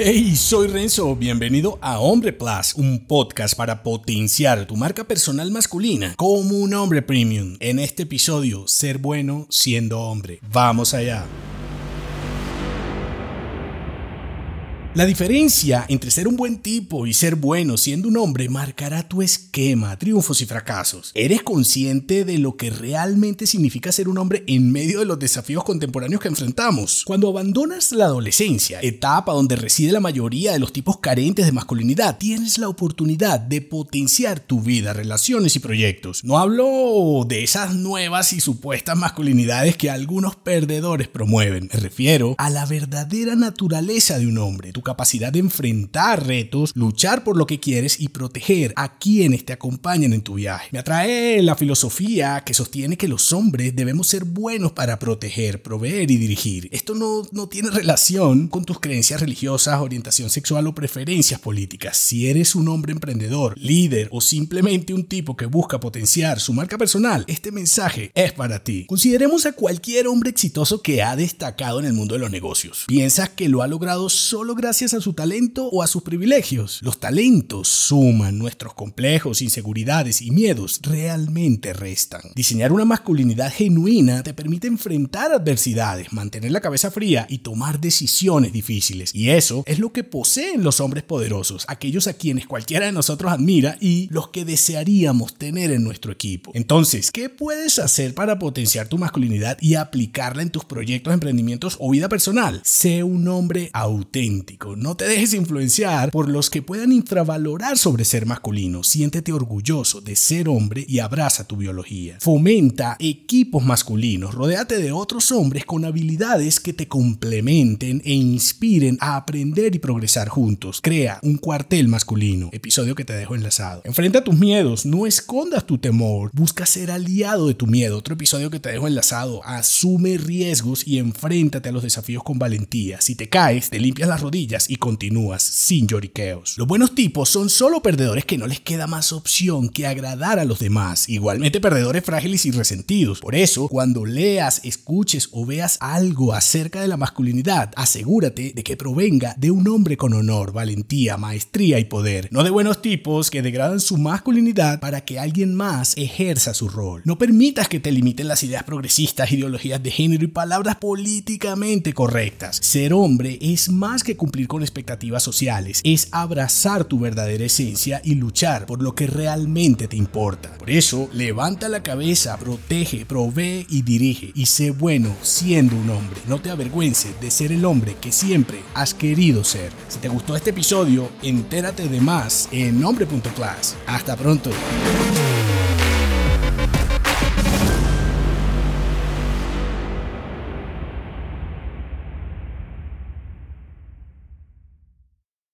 Hey, soy Renzo, bienvenido a Hombre Plus, un podcast para potenciar tu marca personal masculina como un hombre premium. En este episodio, ser bueno siendo hombre. Vamos allá. La diferencia entre ser un buen tipo y ser bueno siendo un hombre marcará tu esquema, triunfos y fracasos. ¿Eres consciente de lo que realmente significa ser un hombre en medio de los desafíos contemporáneos que enfrentamos? Cuando abandonas la adolescencia, etapa donde reside la mayoría de los tipos carentes de masculinidad, tienes la oportunidad de potenciar tu vida, relaciones y proyectos. No hablo de esas nuevas y supuestas masculinidades que algunos perdedores promueven. Me refiero a la verdadera naturaleza de un hombre, capacidad de enfrentar retos, luchar por lo que quieres y proteger a quienes te acompañan en tu viaje. Me atrae la filosofía que sostiene que los hombres debemos ser buenos para proteger, proveer y dirigir. Esto no, no tiene relación con tus creencias religiosas, orientación sexual o preferencias políticas. Si eres un hombre emprendedor, líder o simplemente un tipo que busca potenciar su marca personal, este mensaje es para ti. Consideremos a cualquier hombre exitoso que ha destacado en el mundo de los negocios. ¿Piensas que lo ha logrado solo gracias a su talento o a sus privilegios. Los talentos suman, nuestros complejos, inseguridades y miedos realmente restan. Diseñar una masculinidad genuina te permite enfrentar adversidades, mantener la cabeza fría y tomar decisiones difíciles. Y eso es lo que poseen los hombres poderosos, aquellos a quienes cualquiera de nosotros admira y los que desearíamos tener en nuestro equipo. Entonces, ¿qué puedes hacer para potenciar tu masculinidad y aplicarla en tus proyectos, emprendimientos o vida personal? Sé un hombre auténtico no te dejes influenciar por los que puedan infravalorar sobre ser masculino. Siéntete orgulloso de ser hombre y abraza tu biología. Fomenta equipos masculinos. Rodéate de otros hombres con habilidades que te complementen e inspiren a aprender y progresar juntos. Crea un cuartel masculino. Episodio que te dejo enlazado. Enfrenta tus miedos. No escondas tu temor. Busca ser aliado de tu miedo. Otro episodio que te dejo enlazado. Asume riesgos y enfréntate a los desafíos con valentía. Si te caes, te limpias las rodillas y continúas sin lloriqueos. Los buenos tipos son solo perdedores que no les queda más opción que agradar a los demás, igualmente perdedores frágiles y resentidos. Por eso, cuando leas, escuches o veas algo acerca de la masculinidad, asegúrate de que provenga de un hombre con honor, valentía, maestría y poder, no de buenos tipos que degradan su masculinidad para que alguien más ejerza su rol. No permitas que te limiten las ideas progresistas, ideologías de género y palabras políticamente correctas. Ser hombre es más que cumplir con expectativas sociales, es abrazar tu verdadera esencia y luchar por lo que realmente te importa. Por eso, levanta la cabeza, protege, provee y dirige y sé bueno siendo un hombre. No te avergüences de ser el hombre que siempre has querido ser. Si te gustó este episodio, entérate de más en hombre.class. Hasta pronto.